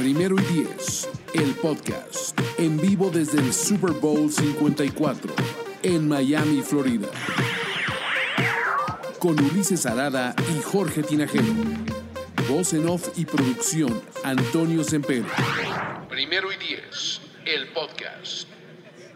Primero y Diez, el podcast, en vivo desde el Super Bowl 54, en Miami, Florida. Con Ulises Arada y Jorge Tinajero. Voz en off y producción, Antonio Sempere. Primero y Diez, el podcast.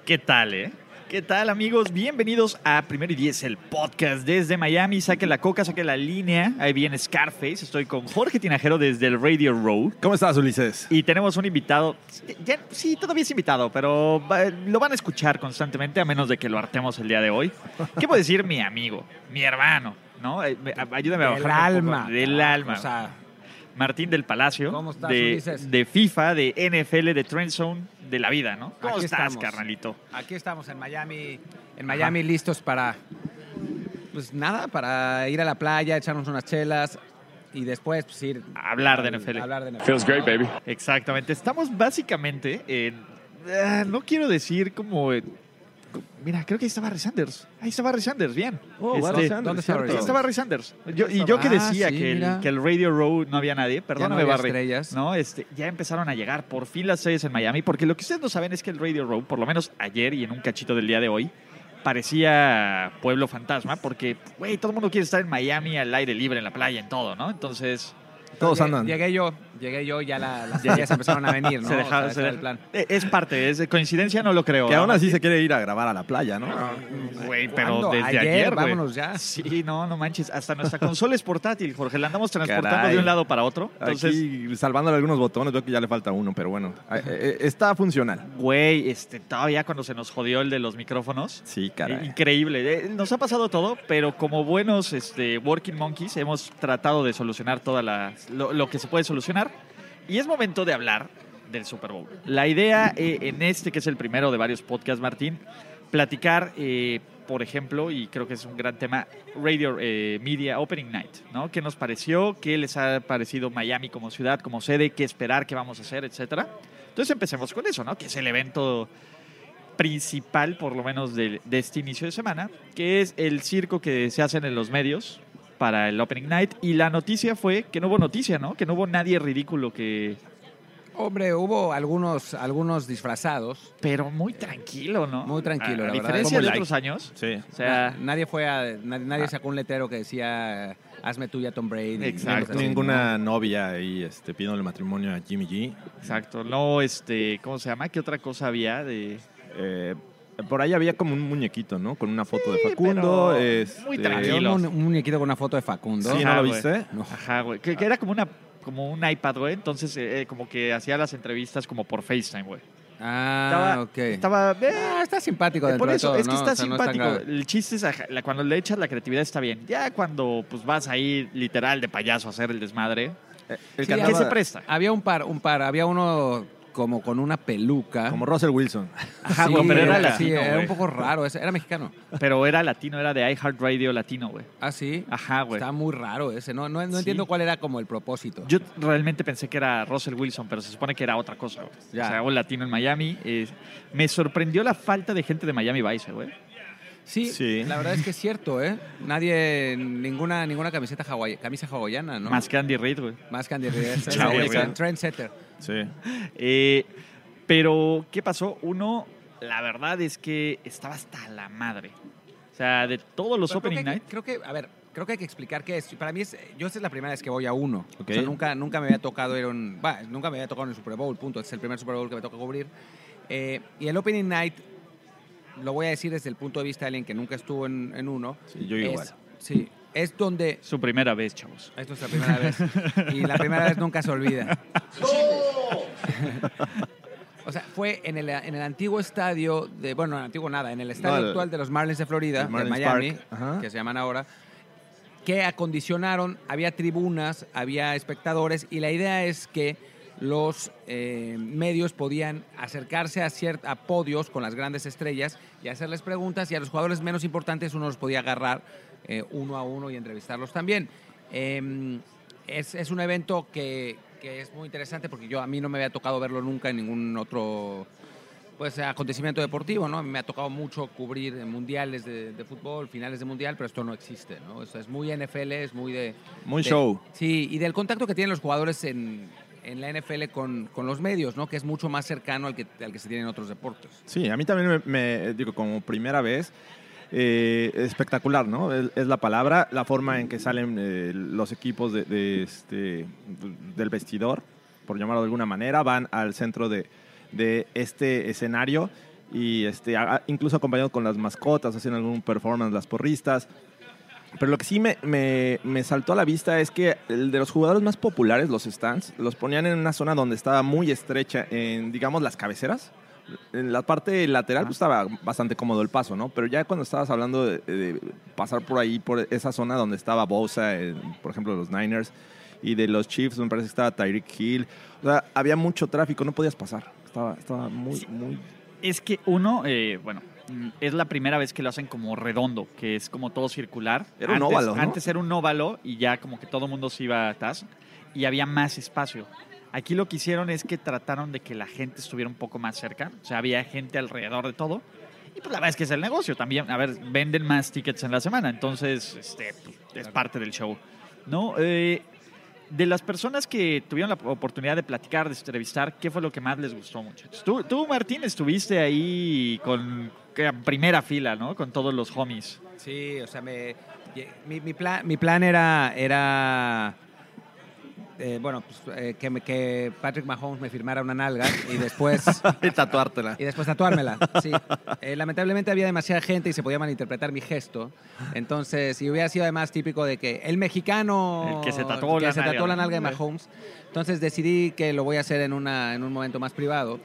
¿Qué tal, eh? ¿Qué tal, amigos? Bienvenidos a Primero y Diez, el podcast desde Miami. Saque la coca, saque la línea. Ahí viene Scarface. Estoy con Jorge Tinajero desde el Radio Row. ¿Cómo estás, Ulises? Y tenemos un invitado. ya- sí, todavía es invitado, pero lo van a escuchar constantemente a menos de que lo hartemos el día de hoy. ¿Qué puedo decir? Mi amigo, mi hermano, ¿no? Eh, a- Ayúdame a Del bajar. alma. Del alma. O sea, Martín del Palacio. ¿Cómo estás, de, de FIFA, de NFL, de Trend Zone, de la vida, ¿no? ¿Cómo Aquí estás, estamos. carnalito? aquí estamos en Miami, en Miami listos para, pues nada, para ir a la playa, echarnos unas chelas y después pues, ir Hablar de NFL. Hablar de NFL. Feels great, baby. Exactamente. Estamos básicamente en. ah, no quiero decir como. Mira, creo que ahí está Barry Sanders. Ahí está Barry Sanders, bien. Oh, Este, Barry Sanders, ¿dónde está. Barry Ahí está Barry Sanders. Yo- y yo que Ah, decía sí, que, el, mira. que el Radio Row no había nadie, perdóname, había Barry. estrellas. No, este, ya empezaron a llegar por fin las sedes en Miami, porque lo que ustedes no saben es que el Radio Row, por lo menos ayer y en un cachito del día de hoy, parecía pueblo fantasma, porque, güey, todo el mundo quiere estar en Miami al aire libre, en la playa, en todo, ¿no? Entonces, Todos Llegué- andan. Llegué yo, llegué yo, ya la- las estrellas empezaron a venir, ¿no? se O dejaba, sea, se el plan. Es parte, es de coincidencia, no lo creo. Que ¿no? aún así se quiere ir a grabar a la playa, ¿no? Güey, pero ¿Cuándo? desde Ayer, vámonos ya. Sí, no, no manches. Hasta nuestra consola es portátil, Jorge. La andamos transportando Caray. de un lado para otro. Entonces, Aquí salvándole algunos botones, veo que ya le falta uno, pero bueno, eh, eh, está funcional. güey, este, todavía cuando se nos jodió el de los micrófonos. Sí, caray. Increíble. Eh, Nos ha pasado todo, pero como buenos este, working monkeys hemos tratado de solucionar toda lo que se puede solucionar. Y es momento de hablar del Super Bowl. La idea eh, en este, que es el primero de varios podcasts, Martín, platicar, eh, por ejemplo, y creo que es un gran tema, Radio eh, Media Opening Night, ¿no? ¿Qué nos pareció? ¿Qué les ha parecido Miami como ciudad, como sede? ¿Qué esperar? ¿Qué vamos a hacer? Etcétera. Entonces empecemos con eso, ¿no? Que es el evento principal, por lo menos, de, de este inicio de semana, que es el circo que se hacen en los medios para el Opening Night. Y la noticia fue que no hubo noticia, ¿no? Que no hubo nadie ridículo que... Hombre, hubo algunos, algunos disfrazados, Pero muy tranquilo, ¿no? Muy tranquilo, A, la verdad. diferencia de like. otros años. Sí. O sea, Na- nadie fue a, nadie, nadie Ah. sacó un letrero que decía hazme tuya Tom Brady. Exacto. Ninguna novia ahí este, pidiéndole matrimonio a Jimmy G. exacto. No, este, ¿cómo se llama? ¿Qué otra cosa había de...? Eh, por ahí había como un muñequito, ¿no? Con una foto de Facundo. este, muy tranquilo. un, un muñequito con una foto de Facundo. Sí, ¿no Ajá, lo viste? No. Ajá, güey. Que, que era como una como un iPad, güey. Entonces, eh, eh, como que hacía las entrevistas como por FaceTime, güey. Ah, Estaba- ok. Estaba... eh, Ah, está simpático dentro Por de eso, todo, es que ¿no? está O sea, no es tan simpático. el chiste es, la- cuando le echas la creatividad está bien. Ya cuando pues vas ahí literal de payaso a hacer el desmadre, Eh, el Sí, que ¿qué andaba se presta? Había un par, un par. Había uno como con una peluca. Como Russell Wilson. Ajá, Sí, güey, pero era sí, latino, era güey. un poco raro. ese- Era mexicano. Pero era latino, era de iHeartRadio latino, güey. Ah, sí. Ajá, güey. Está muy raro ese. No, no, no Sí. entiendo cuál era como el propósito. Yo realmente pensé que era Russell Wilson, pero se supone que era otra cosa, güey. Ya. O sea, un latino en Miami. eh, me sorprendió la falta de gente de Miami Vice, güey. Sí, Sí. la verdad es que es cierto, ¿eh? Nadie, ninguna, ninguna camiseta hawai- camisa hawaiana, ¿no? Más que Andy Reid, güey. Más que Andy Reid. Es- Chao, es- güey. es trendsetter. Sí. Eh, pero, ¿qué pasó? Uno, la verdad es que estaba hasta la madre. O sea, de todos los Pero Opening creo que, Night. creo que, a ver, creo que hay que explicar qué es. Para mí es, yo esta es la primera vez que voy a uno. Ok. O sea, nunca, nunca me había tocado ir a un, bah, nunca me había tocado en el Super Bowl, punto. Este es el primer Super Bowl que me toca cubrir. Eh, y el Opening Night, lo voy a decir desde el punto de vista de alguien que nunca estuvo en, en uno. Sí, yo es- igual. sí, es donde Su primera vez, chavos. Esto es la primera vez. Y la primera vez nunca se olvida. O sea, fue en el, en el antiguo estadio de, bueno, en el antiguo nada, en el estadio No, actual de los Marlins de Florida, el de Marlins Miami, que se llaman ahora, que acondicionaron, había tribunas, había espectadores, y la idea es que los eh, medios podían acercarse a, cier- a podios con las grandes estrellas y hacerles preguntas, y a los jugadores menos importantes uno los podía agarrar eh, uno a uno y entrevistarlos también. Eh, es, es un evento que, que es muy interesante porque yo a mí no me había tocado verlo nunca en ningún otro pues acontecimiento deportivo, ¿no? Me ha tocado mucho cubrir mundiales de, de fútbol, finales de mundial, pero esto no existe, ¿no? O sea, es muy NFL, es muy de... Muy de- show. Sí, y del contacto que tienen los jugadores en, en la NFL con, con los medios, ¿no? Que es mucho más cercano al que, al que se tiene en otros deportes. Sí, a mí también me, me- digo, como primera vez, eh, espectacular, ¿no? Es, la palabra, la forma en que salen eh, los equipos de, de este, del vestidor, por llamarlo de alguna manera, van al centro de, este escenario y este, incluso acompañados con las mascotas, hacen algún performance, las porristas. Pero lo que sí me, me- me saltó a la vista es que el de los jugadores más populares, los stands, los ponían en una zona donde estaba muy estrecha, en, digamos, las cabeceras. En la parte lateral pues, estaba bastante cómodo el paso, ¿no? Pero ya cuando estabas hablando de, de pasar por ahí, por esa zona donde estaba Bosa, en, por ejemplo, los Niners, y de los Chiefs, me parece que estaba Tyreek Hill. O sea, había mucho tráfico, no podías pasar. Estaba, estaba muy, muy... Es que uno, eh, bueno, es la primera vez que lo hacen como redondo, que es como todo circular. Era un antes, óvalo, ¿no? Antes era un óvalo y ya como que todo el mundo se iba atrás y había más espacio. Aquí lo que hicieron es que trataron de que la gente estuviera un poco más cerca, o sea, había gente alrededor de todo. Y pues la verdad es que es el negocio también. A ver, venden más tickets en la semana, entonces este, es parte del show. ¿No? Eh, de las personas que tuvieron la oportunidad de platicar, de entrevistar, ¿qué fue lo que más les gustó, muchachos? Tú, tú Martín, estuviste ahí con en primera fila, ¿no? Con todos los homies. Sí, o sea, me, mi, mi plan, mi plan era, era eh, bueno, pues, eh, que, me- que Patrick Mahomes me firmara una nalga y después, Y tatuártela. y después tatuármela. Sí. Eh, lamentablemente había demasiada gente y se podía malinterpretar mi gesto. Entonces, si hubiera sido además típico de que el mexicano El que se tatuó que la se nalga, tatuó la nalga de Mahomes. Entonces decidí que lo voy a hacer en, una, en un momento más privado,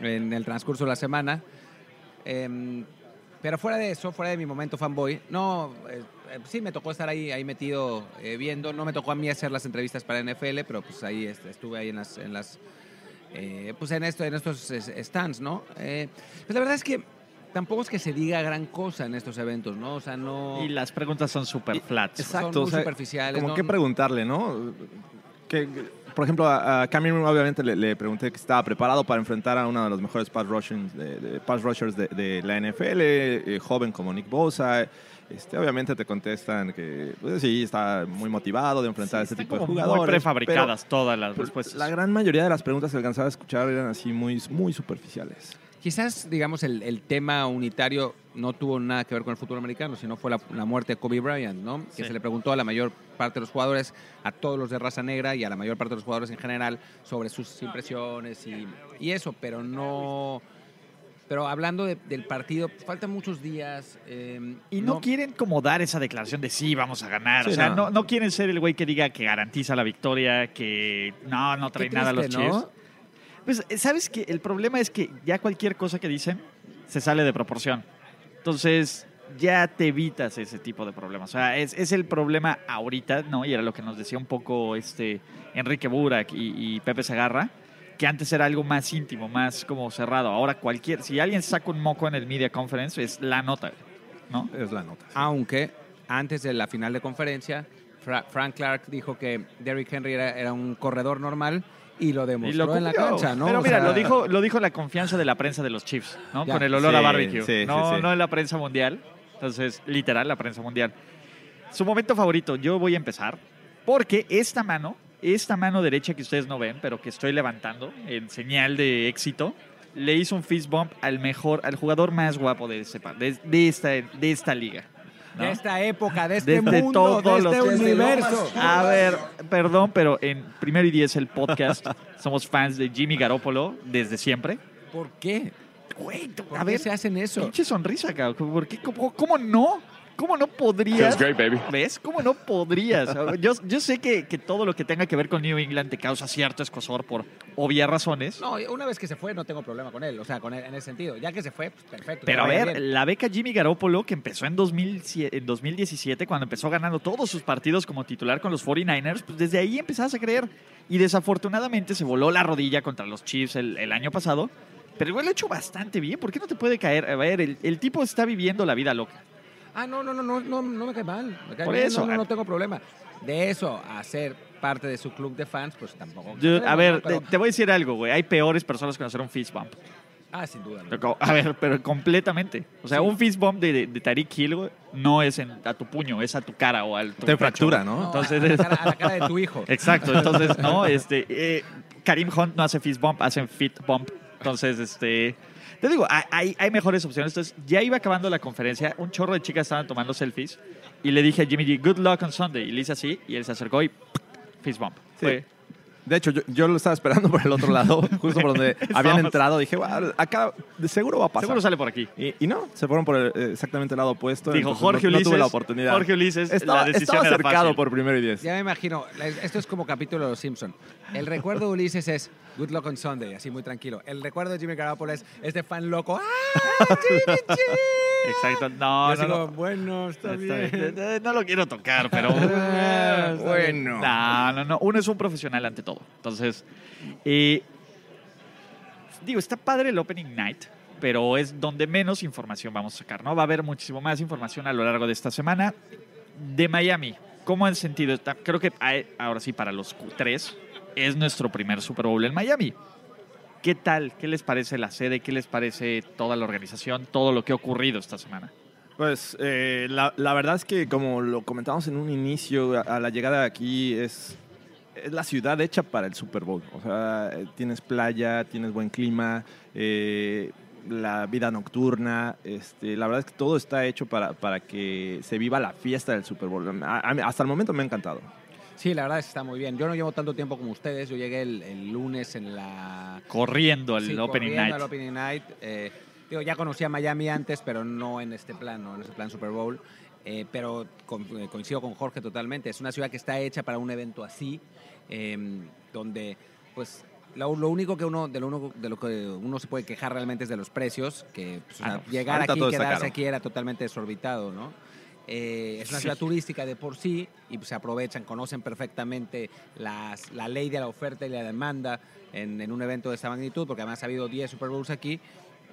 en el transcurso de la semana. Em, pero fuera de eso, fuera de mi momento fanboy, no, sí me tocó estar ahí, ahí metido eh, viendo. No me tocó a mí hacer las entrevistas para NFL, pero pues ahí est- estuve ahí en las, en las eh, pues en esto, en estos es- stands, ¿no? Eh, pues la verdad es que tampoco es que se diga gran cosa en estos eventos, ¿no? O sea, no. Y las preguntas son super Y- flats. Son muy superficiales, Como ¿no? que preguntarle, ¿no? Que, por ejemplo, a, a Cameron obviamente le, le pregunté que estaba preparado para enfrentar a uno de los mejores pass, rushing- de, de- pass rushers de, de la NFL, eh, joven como Nick Bosa. Este, obviamente te contestan que pues, sí, está muy motivado de enfrentar a este tipo de jugadores. muy prefabricadas todas las respuestas. La gran mayoría de las preguntas que alcanzaba a escuchar eran así muy, muy superficiales. Quizás, digamos, el, el tema unitario no tuvo nada que ver con el fútbol americano, sino fue la, la muerte de Kobe Bryant, ¿no? Que Sí. se le preguntó a la mayor parte de los jugadores, a todos los de raza negra y a la mayor parte de los jugadores en general, sobre sus impresiones y, y eso, pero no... Pero hablando de- del partido, pues, faltan muchos días. eh, Y no, quieren como dar esa declaración de sí, vamos a ganar. Sí, o sea, no. no. No, quieren ser el güey que diga que garantiza la victoria, que no, no trae nada a los. Chiefs. Pues, ¿sabes que El problema es que ya cualquier cosa que dicen se sale de proporción. Entonces, ya te evitas ese tipo de problemas. O sea, es, es el problema ahorita, ¿no? Y era lo que nos decía un poco este Enrique Burak y, y Pepe Segarra, que antes era algo más íntimo, más como cerrado. Ahora cualquier, si alguien saca un moco en el media conference, es la nota, ¿no? Es la nota. Aunque antes de la final de conferencia, Fra- Frank Clark dijo que Derrick Henry era, era un corredor normal y lo Y demostró lo en la cancha, ¿no? Pero O mira, sea, lo dijo, lo dijo la confianza de la prensa de los Chiefs, ¿no? Ya. Con el olor a barbecue. sí, sí, no, sí. no en la prensa mundial. Entonces, literal, la prensa mundial. Su momento favorito, yo voy a empezar. Porque esta mano, esta mano derecha que ustedes no ven, pero que estoy levantando en señal de éxito, le hizo un fist bump al mejor, al jugador más guapo de, ese, de, de esta, de esta liga. ¿no? De esta época, de este Desde mundo, de este los- universo. A ver, perdón, pero en Primero y Diez, el podcast, somos fans de Jimmy Garoppolo desde siempre. ¿Por qué? Güey, ¿Por a qué ver, se hacen eso? pinche sonrisa, cabrón. ¿Por qué? ¿Cómo, cómo no? ¿Cómo no podrías? ¿Ves? ¿Cómo no podrías? Yo, yo sé que, que todo lo que tenga que ver con New England te causa cierto escosor por obvias razones. No, una vez que se fue no tengo problema con él, o sea, con él en ese sentido. Ya que se fue, pues perfecto. Pero a ver, bien. la beca Jimmy Garoppolo, que empezó en, 2007 en 2017, cuando empezó ganando todos sus partidos como titular con los 49ers, pues desde ahí empezabas a creer. Y desafortunadamente se voló la rodilla contra los Chiefs el, el año pasado. Pero igual lo ha hecho bastante bien. ¿Por qué no te puede caer? A ver, el, el tipo está viviendo la vida loca. Ah, no, no, no, no, no, no me cae mal. Me cae Por bien, eso, no, no, no tengo problema. De eso a ser parte de su club de fans, pues tampoco. Yo- a ver. Pero- te, voy a decir algo, güey. Hay peores personas que hacer un fist bump. ah, sin duda. ¿no? A ver, pero completamente. O sea, Sí. un fist bump de, de Tariq Hill, güey, no es en- a tu puño, es a tu cara o al tu Te pecho, fractura. ¿no? No, Entonces a, la es- cara, a la cara de tu hijo. Exacto, entonces, no, este, eh, Karim Hunt no hace fist bump, hacen fit bump. Entonces, este. Te digo, hay, hay mejores opciones. Entonces, ya iba acabando la conferencia. Un chorro de chicas estaban tomando selfies. Y le dije a Jimmy G, good luck on Sunday. Y le hice así. Y él se acercó y fist bump. Sí. Fue- De hecho, yo, yo lo estaba esperando por el otro lado, justo por donde habían entrado. Dije, "Wow, acá de seguro va a pasar. Seguro sale por aquí. Y, y no, se fueron por el- exactamente el lado opuesto. Dijo Jorge no, no Ulises. tuve la oportunidad. Jorge Ulises, estaba, la decisión estaba era cercado fácil. por primero y diez. Ya me imagino, esto es como capítulo de Los Simpson. El recuerdo de Ulises es Good Luck on Sunday, así muy tranquilo. El recuerdo de Jimmy Garoppolo es este fan loco. ¡Ah, Jimmy G! Exacto. No, no, como, no. bueno, está, Está bien. bien. Eh, No lo quiero tocar, pero. Bueno. No, no, no. Uno es un profesional ante todo. Entonces, eh, digo, está padre el Opening Night, pero es donde menos información vamos a sacar, ¿no? Va a haber muchísimo más información a lo largo de esta semana. De Miami, ¿cómo han sentido? Creo que hay- ahora sí, para los tres, es nuestro primer Super Bowl en Miami. ¿Qué tal? ¿Qué les parece la sede? ¿Qué les parece toda la organización? Todo lo que ha ocurrido esta semana. Pues eh, la, verdad es que como lo comentamos en un inicio, a, la llegada de aquí es, la ciudad hecha para el Super Bowl. O sea, eh, tienes playa, tienes buen clima, eh, la vida nocturna. Este, la verdad es que todo está hecho para, para que se viva la fiesta del Super Bowl. Hasta el momento me ha encantado. Sí, la verdad está muy bien. Yo no llevo tanto tiempo como ustedes. Yo llegué el, el lunes en la... Corriendo al Sí, Opening corriendo Night. al Opening Night. Eh, digo, ya conocía Miami antes, pero no en este plan, no en este plan Super Bowl. Eh, pero con- eh, coincido con Jorge totalmente. Es una ciudad que está hecha para un evento así, eh, donde, pues, lo, lo único que uno de lo, único de lo que uno se puede quejar realmente es de los precios, que pues, o Ah, sea, no, pues, llegar aquí y quedarse aquí era totalmente desorbitado, ¿no? Eh, es una Sí. ciudad turística de por sí y se aprovechan, conocen perfectamente las, la ley de la oferta y la demanda en, en un evento de esta magnitud, porque además ha habido 10 Super Bowls aquí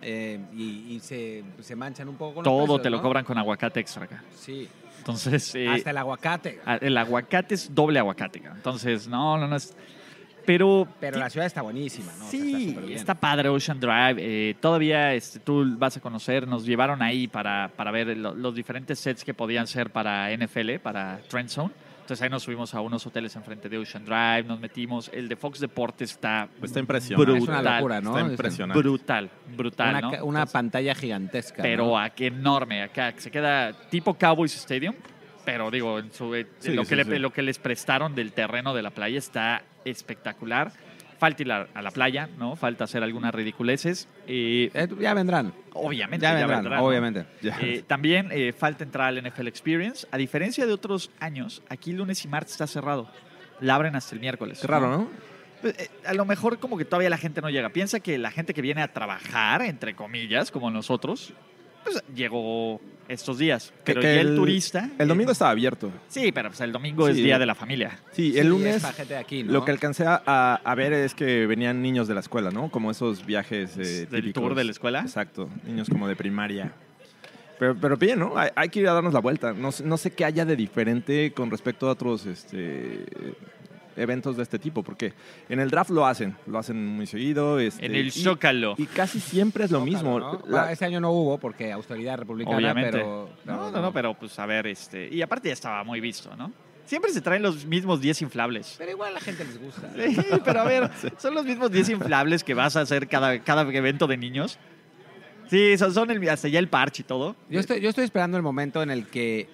eh, y, y se, se manchan un poco con los Todo precios, te lo ¿no? cobran con aguacate extra acá. Sí, Entonces, eh, hasta el aguacate. el aguacate es doble aguacate. Entonces, no, no, no es. Pero. Pero la ciudad está buenísima, ¿no? O sea, Sí, bien. está padre Ocean Drive. eh, todavía este, tú vas a conocer, nos llevaron ahí para, para ver lo- los diferentes sets que podían ser para NFL, para Trend Zone. Entonces ahí nos subimos a unos hoteles enfrente de Ocean Drive, nos metimos. El de Fox Deportes está Está impresionante. brutal. Es una locura, ¿no? Está Es impresionante. brutal, brutal, una, ¿no? una Entonces, pantalla gigantesca. pero ¿no? aquí enorme acá, se queda tipo Cowboys Stadium, pero digo, en su, eh, Sí, lo, sí, que le- sí. lo que les prestaron del terreno de la playa está espectacular. Falta ir a, a la playa, ¿no? Falta hacer algunas ridiculeces. Eh, Eh, ya vendrán. obviamente, Ya ya vendrán, obviamente. Ya. Eh, también falta entrar al NFL Experience. A diferencia de otros años, aquí lunes y martes está cerrado. La abren hasta el miércoles. Qué raro, ¿no? A lo mejor como que todavía la gente no llega. Piensa que la gente que viene a trabajar, entre comillas, como nosotros, pues llegó estos días. Que- Pero que ya el, turista... El eh, domingo estaba abierto. Sí, pero pues el domingo es Sí. día de la familia. Sí, Sí, el es lunes gente de aquí, ¿no? lo que alcancé a, ver es que venían niños de la escuela, ¿no? Como esos viajes eh, ¿Del típicos. tour de la escuela? Exacto, niños como de primaria. Pero, pero bien, ¿no? Hay, hay que ir a darnos la vuelta. No, sé- no sé qué haya de diferente con respecto a otros este, eventos de este tipo, porque en el draft lo hacen, lo hacen muy seguido. este, En el y- Zócalo. Y casi siempre es lo mismo. ¿no? La- Bueno, este año no hubo porque austeridad republicana, Obviamente. pero... no, no, no, pero pues a ver, este... Y aparte ya estaba muy visto, ¿no? Siempre se traen los mismos 10 inflables. Pero igual a la gente les gusta. Sí, pero a ver, son los mismos 10 inflables que vas a hacer cada, cada evento de niños. Sí, son, son el, hasta ya el parche y todo. Yo estoy, yo estoy esperando el momento en el que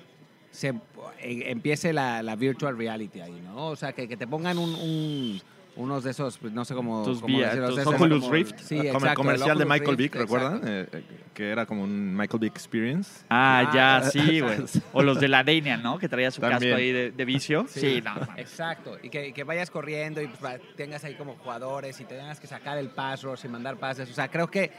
se eh, empiece la, la virtual reality ahí, ¿no? O sea, que, que te pongan un, un- unos de esos, pues, no sé cómo... Tus cómo vía- decirlos, tus de esos Oculus como- Rift. Sí, como exacto. el comercial de Oculus Michael Rift, Vick, ¿recuerdan? Eh, eh, que era como un Michael Vick Experience. Ah, Ah, ya, sí, güey. O los de la Daniel, ¿no? Que traía su También. casco ahí de, de vicio. Sí, Sí. no. Exacto, y que, que vayas corriendo y pues, tengas ahí como jugadores y te tengas que sacar el pass rush y mandar pases. O sea, creo que,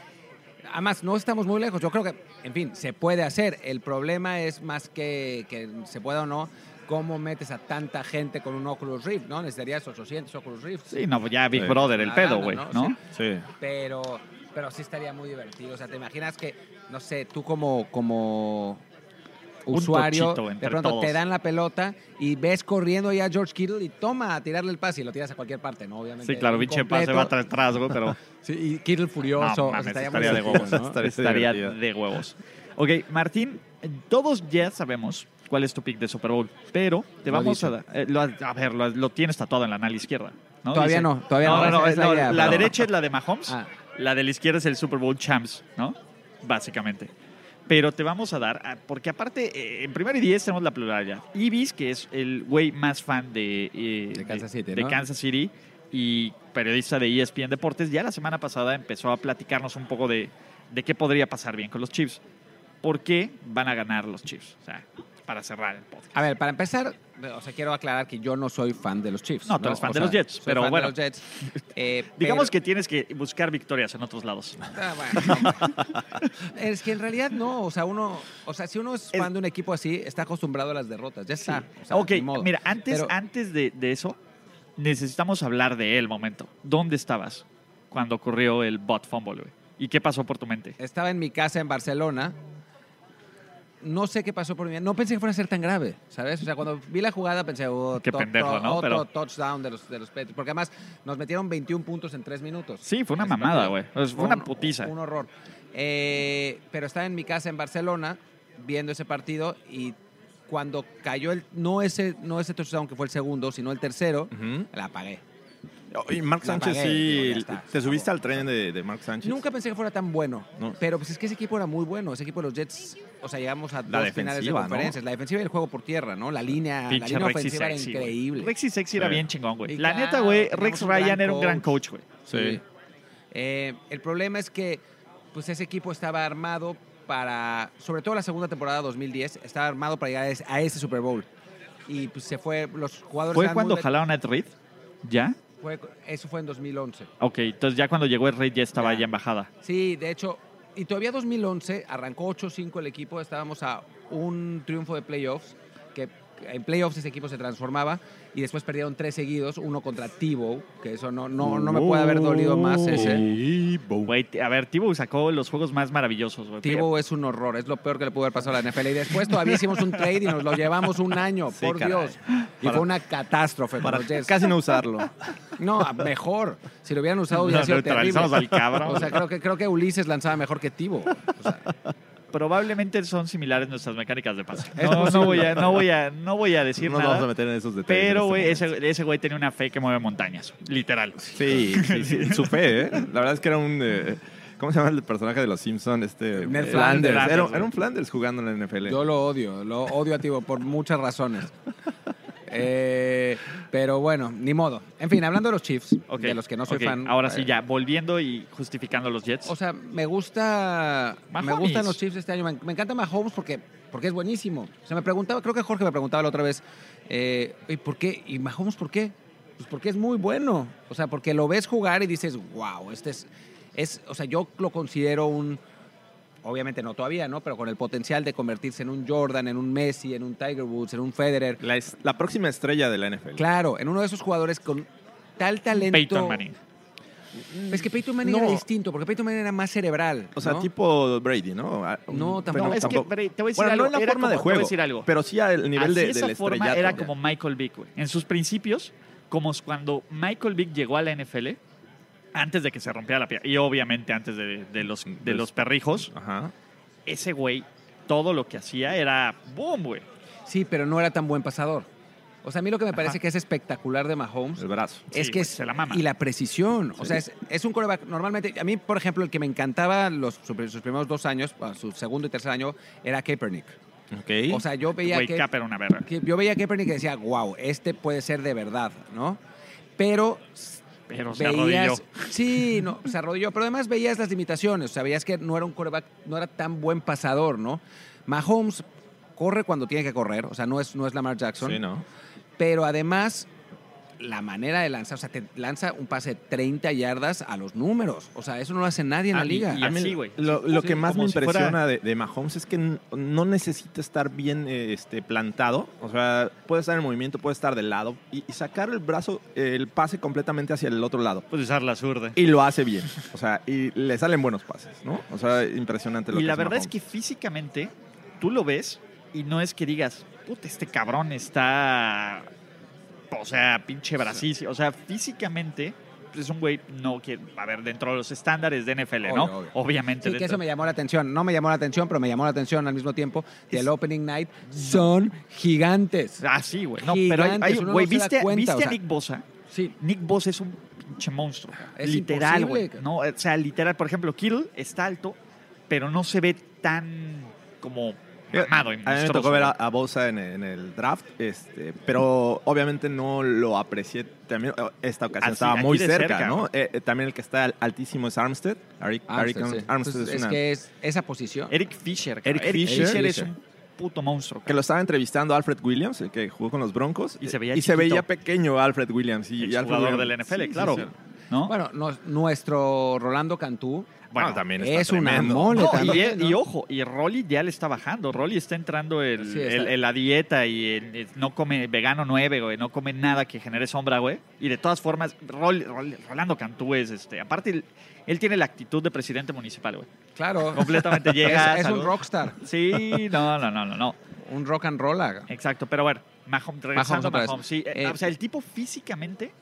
además, no estamos muy lejos. Yo creo que, en fin, se puede hacer. El problema es más que, que se pueda o no, cómo metes a tanta gente con un Oculus Rift, ¿no? Necesitarías 800 Oculus Rift. Sí, no, ya Big Sí. Brother, el pedo, güey, ¿no? ¿no? Sí. Sí. Pero, pero sí estaría muy divertido. O sea, ¿te imaginas que, no sé, tú como, como usuario, de pronto todos. te dan la pelota y ves corriendo ahí a George Kittle y toma a tirarle el pase y lo tiras a cualquier parte, ¿no? Obviamente. Sí, claro, pinche pase va tras atrás, güey, pero Sí, y Kittle furioso. no, o sea, mames, estaría de huevos, ¿no? Estaría de huevos. Ok, Martín, todos ya sabemos cuál es tu pick de Super Bowl. Pero te Lo vamos a dar. eh, lo- a ver, lo, lo tienes tatuado en la nariz izquierda. ¿no? Todavía Dice- no, todavía no, es la idea, la pero- derecha es la de Mahomes. Ah. La de la izquierda es el Super Bowl Champs, ¿no? Básicamente. Pero te vamos a dar, ah, porque aparte, eh, en primero y diez tenemos la pluralidad. Ibis, que es el güey más fan de, eh, De Kansas City, de ¿no? Kansas City y periodista de ESPN Deportes, ya la semana pasada empezó a platicarnos un poco de, de qué podría pasar bien con los Chiefs. ¿Por qué van a ganar los Chiefs? O sea, para cerrar el podcast. A ver, para empezar, o sea, quiero aclarar que yo no soy fan de los Chiefs. No, tú eres fan O de sea, los Jets, soy pero fan bueno. De los Jets. Eh, Digamos pero- que tienes que buscar victorias en otros lados. Ah, bueno, es que en realidad no, o sea, uno, o sea, si uno es fan de un equipo así, está acostumbrado a las derrotas, ya está. o sea, ok, mira, antes, Pero- antes de, de eso, necesitamos hablar de él momento. ¿Dónde estabas cuando ocurrió el bot fumble, güey? ¿Y qué pasó por tu mente? Estaba en mi casa en Barcelona. No sé qué pasó por mi mente. No pensé que fuera a ser tan grave, ¿sabes? O sea, cuando vi la jugada pensé, oh, Qué pendejo, ¿no? Otro Pero- touchdown de los, de los Patriots. Porque además nos metieron 21 puntos en 3 minutos. Sí, fue una mamada, güey. Fue una putiza. Un horror. Eh, pero estaba en mi casa en Barcelona viendo ese partido y cuando cayó el no ese no ese touchdown que fue el segundo, sino el tercero, la apagué. Y Mark Sánchez, digo, sí. está, ¿Te subiste al tren de, de Mark Sánchez? Nunca pensé que fuera tan bueno, No. pero pues es que ese equipo era muy bueno. Ese equipo de los Jets, o sea, llegamos a La dos finales de defensiva, ¿no? conferencias. La defensiva y el juego por tierra, ¿no? La línea, la línea Rexy ofensiva era Sexy, increíble. Rexy Sexy era Sí. bien chingón, güey. La claro, neta, güey, Rex Ryan era un gran coach. güey. Sí. Eh, el problema es que pues ese equipo estaba armado para, sobre todo la segunda temporada 2010, estaba armado para llegar a ese, Super Bowl. Y pues se fue, los jugadores... ¿Fue cuando jalaron a Ed Reed? ¿Ya? Fue- eso fue en 2011. Ok, entonces ya cuando llegó Ed Reed ya estaba Ya. ya en bajada. Sí, de hecho, y todavía 2011 arrancó 8-5 el equipo, estábamos a un triunfo de playoffs, que en playoffs ese equipo se transformaba y después perdieron tres seguidos, uno contra Tebow, que eso no, no, no me puede haber dolido más ese. Güey, a ver, Tibu sacó los juegos más maravillosos, güey. Tebow es un horror, es lo peor que le pudo haber pasado a la NFL. Y después todavía hicimos un trade y nos lo llevamos un año, Sí, por caray. Dios. Y Para- fue una catástrofe Para los casi no usarlo. No, mejor. Si lo hubieran usado hubiera Nos sido terrible. al cabrón. O sea, creo que, creo que Ulises lanzaba mejor que Tibo. O sea, Probablemente son similares nuestras mecánicas de pase. No, no, voy a, no, voy a, no voy a decir no nos nada. vamos a meter en esos detalles. Pero, güey, este ese, ese güey tenía una fe que mueve montañas. Literal. Sí, sí, sí, su fe, ¿eh? La verdad es que era un... eh, ¿Cómo se llama el personaje de los Simpsons? Este, Ned eh, Flanders. Era, era un Flanders jugando en la NFL. yo lo odio, lo odio a Tibo por muchas razones. Eh, pero bueno, ni modo. En fin, hablando de los Chiefs, de los que no soy fan. Ahora sí, eh, ya, volviendo y justificando los Jets. O sea, me gusta. Me gustan los Chiefs este año. Me, me encanta Mahomes porque, porque es buenísimo. O sea, me preguntaba, creo que Jorge me preguntaba la otra vez, eh, ¿y por qué? ¿Y Mahomes por qué? Pues porque es muy bueno. O sea, porque lo ves jugar y dices, wow, este es. es o sea, yo lo considero un. Obviamente no todavía, ¿no? Pero con el potencial de convertirse en un Jordan, en un Messi, en un Tiger Woods, en un Federer. La, es- la próxima estrella de la NFL. Claro, en uno de esos jugadores con tal talento. Peyton Manning. Es que Peyton Manning No. era distinto, porque Peyton Manning era más cerebral. O sea, ¿no? tipo Brady, ¿no? Ah, No, tampoco. No, es que te voy a decir Bueno, algo. no en la era forma de como- te voy a juego, decir algo. pero sí al nivel Así de, esa del forma estrellato. era como Michael Vick, güey. En sus principios, como cuando Michael Vick llegó a la NFL, antes de que se rompiera la pierna, y obviamente antes de, de los, de los perrijos, Ajá. ese güey, todo lo que hacía era boom, güey. Sí, pero no era tan buen pasador. O sea, a mí lo que me parece Ajá. que es espectacular de Mahomes El brazo. es Sí, que es, se la mama. y la precisión. O Sí. sea, es, es un coreback. Normalmente, a mí, por ejemplo, el que me encantaba los, sus primeros dos años, su segundo y tercer año, era Kaepernick. Ok. O sea, yo veía Güey, que, una verga. que- yo veía a Kaepernick y decía, wow, este puede ser de verdad, ¿no? Pero Pero se arrodilló. veías, sí, no, se arrodilló, pero además veías las limitaciones, o sea, veías que no era un quarterback, no era tan buen pasador, ¿no? Mahomes corre cuando tiene que correr, o sea, no es, no es Lamar Jackson, Sí, ¿no? pero además la manera de lanzar, o sea, te lanza un pase de 30 yardas a los números, o sea, eso no lo hace nadie en Ah, la y- liga. y A mí así, güey. Lo, lo Sí, que más me como si fuera- impresiona de, de Mahomes es que no necesita estar bien eh, este, plantado. O sea, puede estar en movimiento, puede estar de lado y, y sacar el brazo, eh, el pase completamente hacia el otro lado. Puedes usar la zurda. Y lo hace bien. O sea, y le salen buenos pases, ¿no? O sea, impresionante lo Y que la verdad es que físicamente tú lo ves y no es que digas, puta, este cabrón está. O sea, pinche Brasil. O sea, físicamente es un güey, no que, a ver, dentro de los estándares de NFL, ¿no? Obvio. Obviamente. Sí, que eso me llamó la atención. No me llamó la atención, pero me llamó la atención al mismo tiempo que el Opening Night son gigantes. Ah, sí, güey. No, pero hay- hay- uno no güey, se da ¿viste, cuenta, ¿viste o a. Nick Bosa? Sí. Nick Bosa es un pinche monstruo. Es literal, güey. imposible. No, o sea, literal, por ejemplo, Kittle está alto, pero no se ve tan como mamado A mí me tocó ver a, a Bosa en, en el draft, este, pero obviamente no lo aprecié. También eh, esta ocasión Así, estaba muy cerca, cerca, ¿no? Eh, eh, también el que está al- altísimo es Armstead. Eric, Eric Armstead, sí. Armstead Entonces, es, es una- que es esa posición. Eric Fisher. Eric cabrón. Fisher. es un puto monstruo. que lo estaba entrevistando Alfred Williams, el que jugó con los Broncos. Y se veía y se veía pequeño Alfred Williams. Y, y jugador Williams- del NFL, sí, sí, claro. sí. ¿No? Bueno, nuestro Rolando Cantú Bueno, Ah, también está es una tremendo. mole No, también. y, ¿no? y ojo, y Rolly ya le está bajando. Rolly está entrando el, Sí, está. el- el- la dieta y el- el- no come vegano 9, güey. No come nada que genere sombra, güey. Y de todas formas, Rolly- Rolly- Rolando Cantú es, este, aparte, él, él tiene la actitud de presidente municipal, güey. Claro. Completamente llega. es, es un rockstar, Sí, no, no, no, no, no. un rock and roll. Exacto, pero bueno, Mahomes, regresando otra a. Mahomes, sí. eh, Eh, o sea, el tipo físicamente,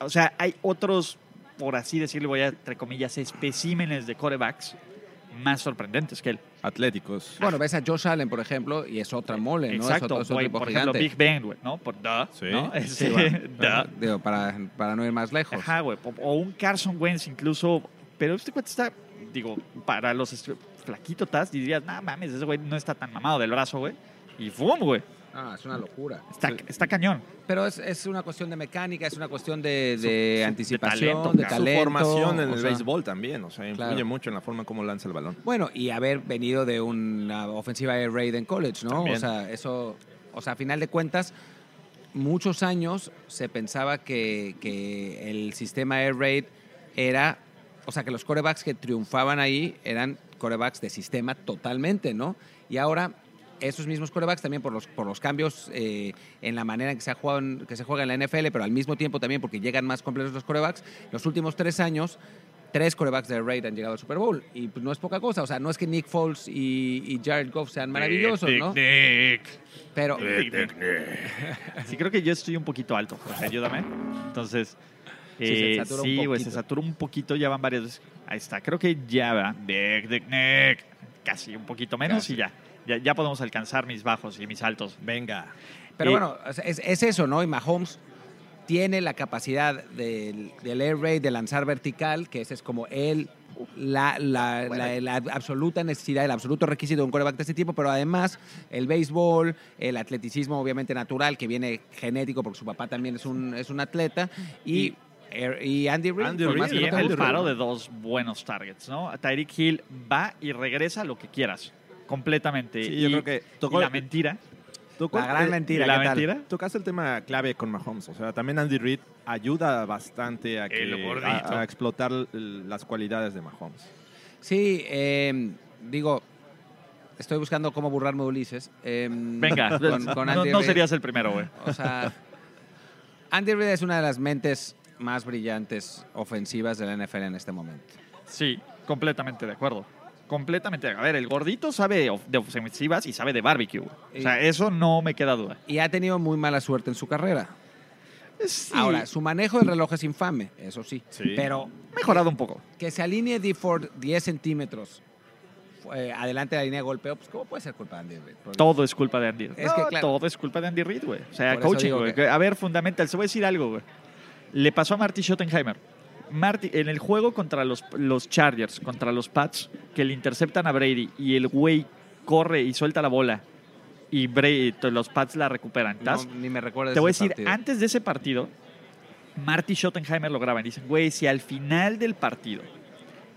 o sea, hay otros, por así decirlo, voy a, entre comillas, especímenes de corebacks más sorprendentes que él. Atléticos. Bueno, ves a Josh Allen, por ejemplo, y es otra mole, ¿no? Exacto, es otro, es otro tipo por ejemplo. Big Ben, güey, ¿no? Por duh, Sí. ¿no? Sí, Este, bueno, duh. Digo, para, para no ir más lejos. Ajá, güey. O, un Carson Wentz incluso. Pero este cuate está, digo, para los flaquito tas, dirías, no mames, ese güey no está tan mamado del brazo, güey. Y ¡fum, güey! Ah, es una locura. Está, está cañón. Pero es, es una cuestión de mecánica, es una cuestión de, de su- anticipación, talento, de cabrón. Su talento. formación en o el sea, béisbol también, o sea, influye Claro. mucho en la forma como lanza el balón. Bueno, y haber venido de una ofensiva air raid en college, ¿no? También. O sea, eso, o sea, a final de cuentas, muchos años se pensaba que, que el sistema air raid era, o sea, que los corebacks que triunfaban ahí eran corebacks de sistema totalmente, ¿no? Y ahora esos mismos corebacks también por los, por los cambios eh, en la manera en que se, ha jugado en- que se juega en la NFL, pero al mismo tiempo también porque llegan más completos los corebacks, los últimos tres años tres corebacks de Raid han llegado al Super Bowl. Y pues, no es poca cosa. O sea, no es que Nick Foles y, y Jared Goff sean maravillosos, Nick, ¿no? Nick. Pero Sí, creo que yo estoy un poquito alto. Jorge, ayúdame. Entonces, Sí, se eh, satura un sí, güey, se satura un poquito. Ya van varias veces. Ahí está. Creo que ya va. Nick, Nick, Nick. Casi un poquito menos Casi. y ya. Ya. Ya podemos alcanzar mis bajos y mis altos. Venga. Pero bueno, es, es eso, ¿no? Y Mahomes tiene la capacidad del, del air raid de lanzar vertical, que ese es como él, la, la, la- la absoluta necesidad, el absoluto requisito de un coreback de este tipo, pero además el béisbol, el atleticismo obviamente natural, que viene genético porque su papá también es un, es un atleta, y, y Andy Reid, Andy Reid, más que Y no el paro de dos buenos targets, ¿no? Tyreek Hill va y regresa lo que quieras. Completamente. Sí, y, yo creo que tocó- y la mentira. Tocó- La gran eh, mentira, ¿Y la ¿qué tal? mentira? Tocaste el tema clave con Mahomes. O sea, también Andy Reid ayuda bastante a, que, a, a explotar las cualidades de Mahomes. Sí, eh, digo, estoy buscando cómo burlarme de Ulises. eh, Venga, con- con no, Andy no Reid. serías el primero, güey. O sea, Andy Reid es una de las mentes más brillantes ofensivas de la NFL en este momento. Sí, completamente de acuerdo. Completamente. A ver, el gordito sabe de ofensivas y sabe de barbecue. O sea, eso no me queda duda. Y ha tenido muy mala suerte en su carrera. Sí, Ahora, su manejo del reloj es infame, eso sí. Sí. Pero mejorado un poco. que se alinee D Ford 10 centímetros eh, adelante de la línea de golpeo, pues ¿cómo puede ser culpa de Andy Reid? Porque- Todo es culpa de Andy Reid. Es que, No, claro. Todo es culpa de Andy Reid, güey. O sea, Por coaching, güey. que- A ver, fundamental. Se voy a decir algo, güey. Le pasó a Marty Schottenheimer. Marty, en el juego contra los, los Chargers, contra los Pats, que le interceptan a Brady y el güey corre y suelta la bola y Brady, los Pats la recuperan. No, ni me recuerdo Te voy a decir, partido. antes de ese partido, Marty Schottenheimer lo graban. Dicen, güey, si al final del partido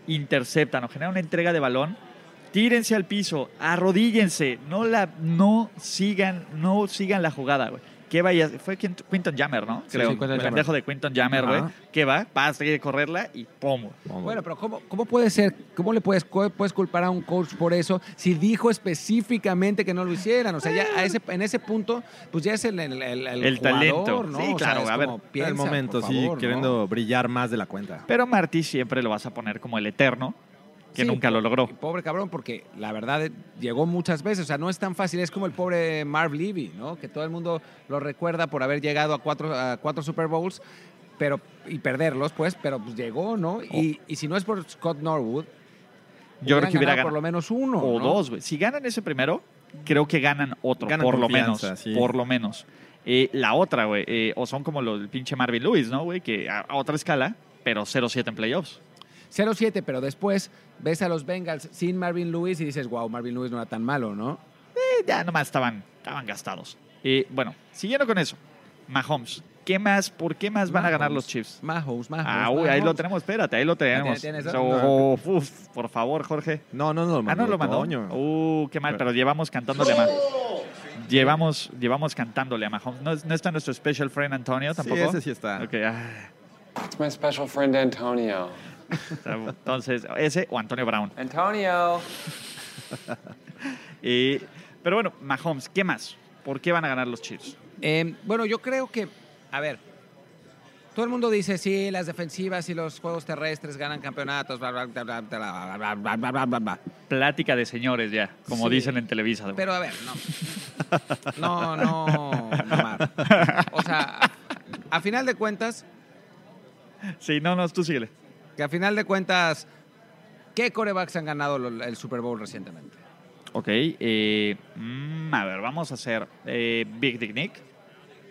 interceptan o generan una entrega de balón, tírense al piso, arrodíllense, no la, no sigan, no sigan la jugada, güey. ¿Qué vaya? Fue Quint- Quinton Jammer, ¿no? Sí, Creo. sí, Quinton el pendejo de Quinton Jammer, güey. ¿Qué va? Vas a correrla y ¡pum! Bueno, pero ¿cómo, cómo puede ser? ¿Cómo le puedes, puedes culpar a un coach por eso si dijo específicamente que no lo hicieran? O sea, ya a ese, en ese punto, pues ya es el, el, el, el El jugador, talento. ¿no? Sí, O sea, claro, es a ver, piensa, el momento, sí, queriendo brillar más de la cuenta. Pero Marty siempre lo vas a poner como el eterno, que Sí, nunca lo logró. Pobre cabrón, porque la verdad eh, llegó muchas veces. O sea, no es tan fácil. Es como el pobre Marv Levy, ¿no? Que todo el mundo lo recuerda por haber llegado a cuatro, a cuatro Super Bowls. pero y perderlos, pues, pero pues llegó, ¿no? Y, y si no es por Scott Norwood, Yo creo que hubiera ganado por lo menos uno. O ¿no? dos, güey. Si ganan ese primero, creo que ganan otro, Ganan por lo menos. sí. Por lo menos. Eh, la otra, güey, eh, o son como los del pinche Marvin Lewis, ¿no, güey? Que a, a otra escala, pero 0-7 en playoffs. 0-7, pero después ves a los Bengals sin Marvin Lewis y dices, wow, Marvin Lewis no era tan malo, ¿no? Eh, ya nomás estaban, estaban gastados. Eh, bueno, siguiendo con eso, Mahomes. ¿Qué más? ¿Por qué más van a ganar los Chiefs? Mahomes, Mahomes. Ah, uy, ahí lo tenemos, espérate, ahí lo tenemos. ¿Tienes eso? So, uf, por favor, Jorge. No, no, no. Ah, no lo mandó. Toño. Uh, qué mal, pero llevamos cantándole a Mahomes. Llevamos, llevamos cantándole a Mahomes. ¿No, no está nuestro special friend Antonio Sí, tampoco? ese sí está. Ok, ah, It's my special friend Antonio. Entonces, ese o Antonio Brown. Antonio. y, pero bueno, Mahomes, ¿qué más? ¿Por qué van a ganar los Chiefs? Bueno, yo creo que, a ver, todo el mundo dice, sí, las defensivas y los juegos terrestres ganan campeonatos, bla, bla, bla, bla, bla, bla, bla, Plática de señores ya, como dicen en Televisa. Pero a ver, no. No, no, no O sea, a, a final de cuentas... Sí, no, no, tú síguele que a final de cuentas, ¿qué corebacks han ganado el Super Bowl recientemente? Ok, eh, mm, a ver, vamos a hacer eh, Big Dick Nick,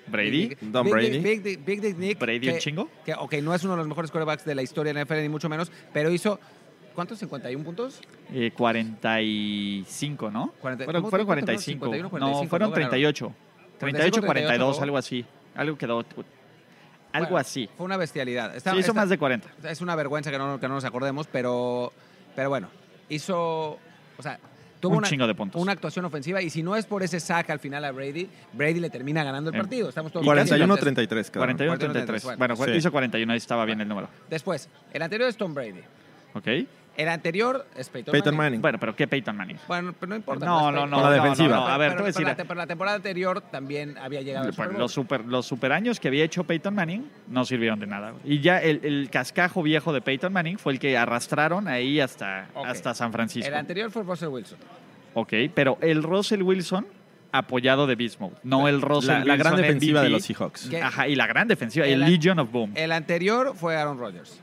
Brady. Big- Don Big- Brady. Big, Dick- Big Dick Nick. Brady que, un chingo. Que, ok, no es uno de los mejores corebacks de la historia de la NFL, ni mucho menos, pero hizo, ¿cuántos? ¿51 puntos? Eh, 45, ¿no? Cuarenta- fueron, ¿cómo- fueron cuánto fueron? 45. 51, No, 45, fueron ¿no? 38. 38, 45, 42, ¿no? algo así. Algo quedó. Algo Bueno, así. Fue una bestialidad. Está- Sí, hizo está- más de 40. Es una vergüenza que no, que no nos acordemos, pero, pero bueno, hizo, o sea, tuvo Un una, chingo de puntos. una actuación ofensiva y si no es por ese sack al final a Brady, Brady le termina ganando el Eh, partido. Estamos todos 41-33, quedaron. 41, 41, 33. bueno. Bueno, Sí. hizo 41, ahí estaba bien el número. Después, el anterior es Tom Brady. ¿Ok? El anterior es Peyton, Peyton Manning. Manning. Bueno, pero ¿qué Peyton Manning? Bueno, pero no importa. No, pues, no, no. La defensiva. no, no. A ver, te pero, voy a decir. la, te- pero la temporada anterior también había llegado Bueno, los, super, los super años que había hecho Peyton Manning no sirvieron de nada. Y ya el, el cascajo viejo de Peyton Manning fue el que arrastraron ahí hasta, Ok. hasta San Francisco. El anterior fue Russell Wilson. Ok, pero el Russell Wilson apoyado de Mode, no el Russell La, la Wilson gran defensiva de MVP. los Seahawks. ¿Qué? Ajá, y la gran defensiva, el, El- Legion of Boom. El anterior fue Aaron Rodgers.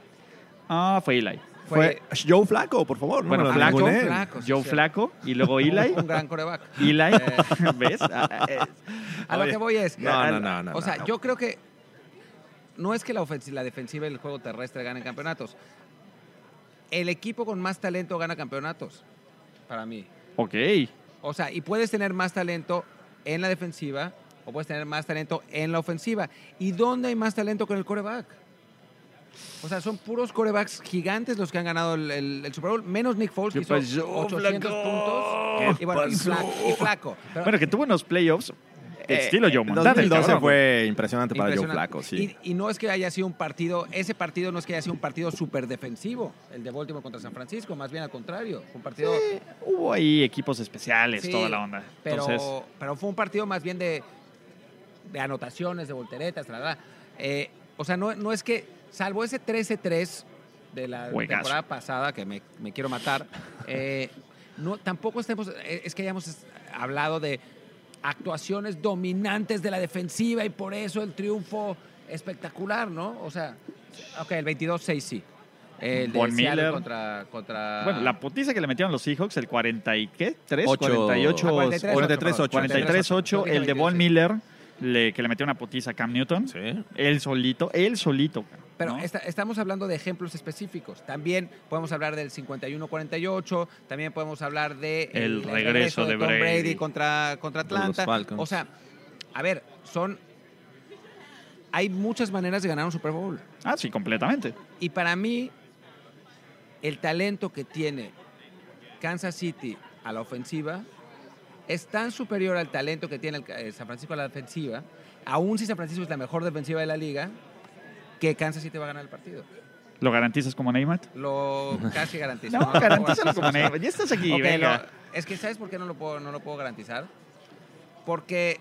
Ah, fue Eli. Fue Joe Flaco, por favor. no Bueno, Flaco. Flaco, sí, Joe sí. Flaco y luego Eli. Un gran coreback. Eli, ¿ves? Ah, eh, A lo que voy es. No, no, no, no. o sea, no. yo creo que no es que la, ofensi- la defensiva y el juego terrestre ganen campeonatos. El equipo con más talento gana campeonatos, para mí. ok. O sea, y puedes tener más talento en la defensiva o puedes tener más talento en la ofensiva. ¿Y dónde hay más talento con el coreback? O sea, son puros corebacks gigantes los que han ganado el, el- el Super Bowl, menos Nick Foles, que ¿Qué hizo pasó, 800 Flaco? puntos. Y, bueno, y, flaco, y flaco. Pero- Bueno, que tuvo unos playoffs Eh, estilo Joe Montana. el 2012 cabrón. fue impresionante para Joe. Flaco, sí. Y, y no es que haya sido un partido, ese partido no es que haya sido un partido súper defensivo, el de Baltimore contra San Francisco, más bien al contrario. Fue un partido. Hubo ahí equipos especiales, Sí, toda la onda. Pero, Entonces, pero fue un partido más bien de, de anotaciones, de volteretas, la verdad. Eh, o sea, no, no es que, salvo ese 13-3 de la Juegazo. temporada pasada, que me, me quiero matar, eh, no, tampoco estemos, eh, es que hayamos hablado de actuaciones dominantes de la defensiva y por eso el triunfo espectacular, ¿no? O sea, ok, el 22-6 sí. El de Von Miller. contra, contra... bueno, la putiza que le metieron los Seahawks, el 40 y qué? ¿3? Ocho. 48, Ah, 43, 43, 8. 43, 8, el de Von Miller, le- que le metió una putiza a Cam Newton. Sí. Él solito, él solito. Pero ¿no? esta- estamos hablando de ejemplos específicos. También podemos hablar del 51-48, también podemos hablar de El regreso de Tom Brady, Brady. contra, contra Atlanta. O sea, a ver, son... Hay muchas maneras de ganar un Super Bowl. Ah, sí, completamente. Y para mí, el talento que tiene Kansas City a la ofensiva es tan superior al talento que tiene el, eh, San Francisco a la defensiva, aún si San Francisco es la mejor defensiva de la liga, que Kansas City va a ganar el partido. ¿Lo garantizas como Neymar? Lo casi garantizo. No, lo garantízalo como. Neymar. Ya estás aquí, Ok, venga. lo- es que ¿sabes por qué no lo puedo, no lo puedo garantizar? Porque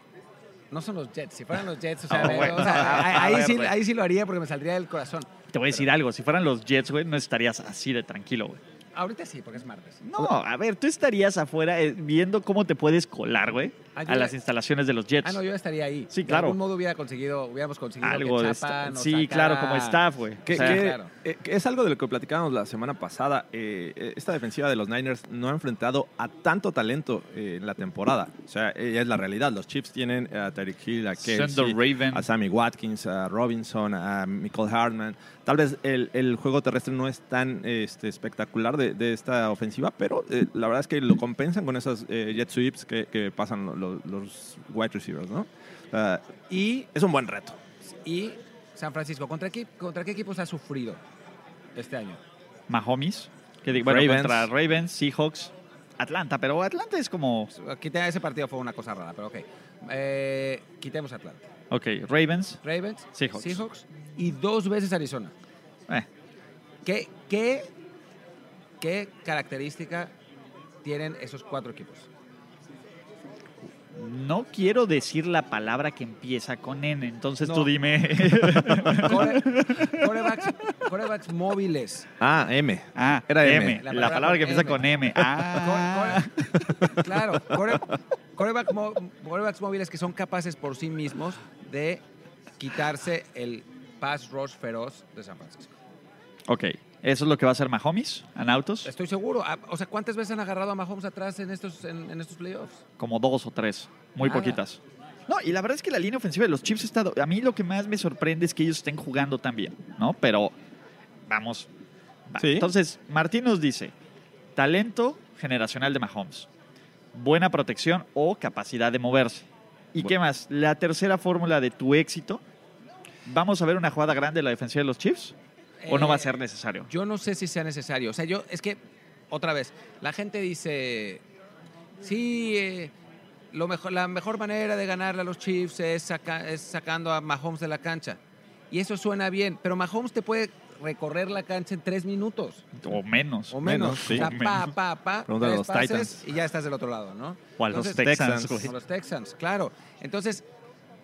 no son los Jets. Si fueran los Jets, o sea, Ah, ve- bueno. o sea, A ahí, ver, sí, güey. ahí sí lo haría porque me saldría del corazón. Te voy a decir algo. Si fueran los Jets, güey, no estarías así de tranquilo, güey. Ahorita sí, porque es martes. No, a ver, tú estarías afuera eh, viendo cómo te puedes colar, güey, Ah, a las instalaciones de los Jets. Ah, no, yo estaría ahí. Sí, De claro. algún modo hubiera conseguido, hubiéramos conseguido Algo que de Chapa esta- nos Sí, sacara- claro, como staff, güey. O sea, claro. eh, es algo de lo que platicábamos la semana pasada. eh, eh, esta defensiva de los Niners no ha enfrentado a tanto talento eh, en la temporada. O sea, eh, es la realidad. Los Chiefs tienen a Tyreek Hill, a Kelsey, Raven. a Sammy Watkins, a Robinson, a Michael Hartman. Tal vez el, el juego terrestre no es tan este, espectacular de, de esta ofensiva, pero eh, la verdad es que lo compensan con esos eh, jet sweeps que, que pasan lo- lo- los wide receivers, ¿no? Ah, Y, es un buen reto. y San Francisco, ¿contra qué, ¿contra qué equipos ha sufrido este año? Mahomes, que digo, bueno, Ravens. contra Ravens, Seahawks, Atlanta, pero Atlanta es como, Quita- ese partido fue una cosa rara, pero ok. Eh, quitemos Atlanta. ok, Ravens, Ravens, Seahawks. y dos veces Arizona. eh, ¿Qué, qué, qué característica tienen esos cuatro equipos? No quiero decir la palabra que empieza con N, entonces No. tú dime. Core- corebacks, corebacks móviles. Ah, M. ah, Era M, M. la, La palabra que empieza M. con M. Ah, Core- core- claro, core- coreback mo- corebacks móviles que son capaces por sí mismos de quitarse el pass rush feroz de San Francisco. ok, eso es lo que va a hacer Mahomes en autos, Estoy seguro. Ah, O sea, ¿cuántas veces han agarrado a Mahomes atrás en estos, en, en estos playoffs? como dos o tres, muy Nada. poquitas. No, y la verdad es que la línea ofensiva de los Chiefs ha estado. A mí lo que más me sorprende es que ellos estén jugando tan bien, ¿no? Pero vamos. va. Sí. Entonces, Martín nos dice: talento generacional de Mahomes, buena protección o capacidad de moverse. ¿Y qué más? La tercera fórmula de tu éxito. ¿Vamos a ver una jugada grande de la defensiva de los Chiefs? ¿O no va a Eh, ser necesario? Yo no sé si sea necesario. O sea, yo, es que, otra vez, la gente dice, sí, eh, lo mejor, la mejor manera de ganarle a los Chiefs es, saca- es sacando a Mahomes de la cancha. Y eso suena bien, pero Mahomes te puede recorrer la cancha en tres minutos O menos. o menos. Menos, sí. O sea, O pa, pa, pa, tres los pases Titans. y ya estás del otro lado, ¿no? O a los Entonces, Texans, a los Texans, claro. Entonces,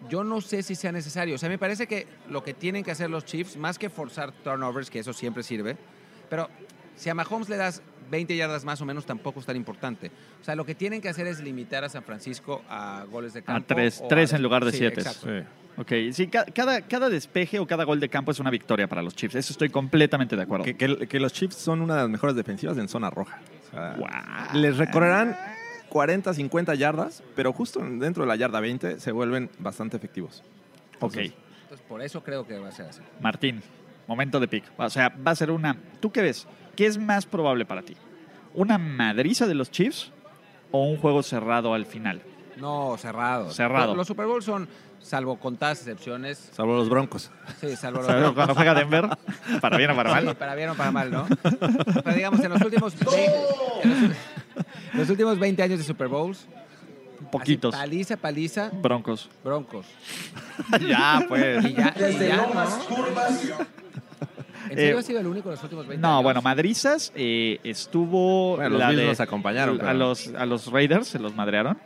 yo no sé si sea necesario. O sea, me parece que lo que tienen que hacer los Chiefs, más que forzar turnovers, que eso siempre sirve, pero si a Mahomes le das 20 yardas más o menos, tampoco es tan importante. O sea, lo que tienen que hacer es limitar a San Francisco a goles de campo. tres- a- tres en lugar de Sí, siete. exacto. Ok, sí, ca- cada, cada despeje o cada gol de campo es una victoria para los Chiefs. Eso estoy completamente de acuerdo. Que, que- que los Chiefs son una de las mejores defensivas en zona roja. O sea, Guau. Les recorrerán 40, 50 yardas, pero justo dentro de la yarda 20 se vuelven bastante efectivos. Ok, Entonces, por eso creo que va a ser así. Martín, momento de pick. O sea, va a ser una... ¿Tú qué ves? ¿Qué es más probable para ti? ¿Una madriza de los Chiefs o un juego cerrado al final? No, cerrado. Cerrado. Los, Super Bowl son, salvo contadas excepciones, Salvo los Broncos. sí, salvo los ¿Sabes? Cuando juega Denver, para bien o para Sí, mal. para bien o para mal, ¿no? Pero digamos, en los últimos 20, en los, los últimos 20 años de Super Bowls, Poquitos. así, paliza, paliza, Broncos. Broncos. ya, pues. Y ya, y ya, ¿no? ¿En serio Eh, ha sido el único en los últimos 20 No, años? bueno, madrizas eh, estuvo... Bueno, los la Bills de- nos acompañaron, A pero- los, a los Raiders se los madrearon.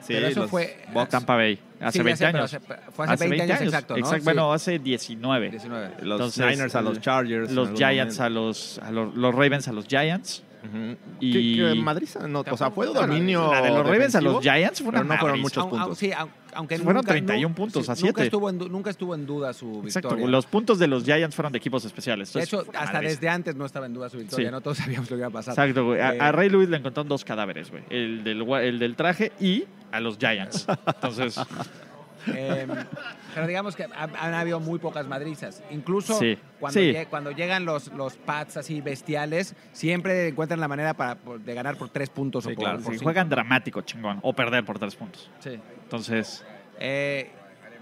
Sí, Pero eso los fue- Bucks, Tampa Bay. Hace Sí, ya 20 sé, pero años. hace- fue hace 20 años exacto, ¿no? Sí. Bueno, hace 19. 19. los Entonces, Niners a los el- Chargers. Los Giants momento. a los, a los, los Ravens a los Giants. Ujú. y- ¿Qué- qué madriza? No, o sea, fue dominio. la de los Ravens a los Giants fue una pero no fueron muchos Aun- aun- puntos. sí, aun- aunque Fueron nunca, 31 nu- puntos a Nunca siete. estuvo, en, du- nunca estuvo en duda su Exacto. victoria. Los puntos de los Giants fueron de equipos especiales. de Entonces, hecho, fue una hasta desde antes no estaba en duda su victoria. Sí. No todos sabíamos lo que iba a pasar. Exacto, güey. A, Eh, a Ray Lewis le encontraron dos cadáveres, güey. El del, gua- el del traje y a los Giants. Entonces, Eh, pero digamos que han, han habido muy pocas madrizas. Incluso Sí, cuando, sí. lle- cuando llegan los, los pads así bestiales, siempre encuentran la manera para, de ganar por tres puntos Sí, o por, claro. por juegan dramático, chingón. O perder por tres puntos. Sí. Entonces, Eh,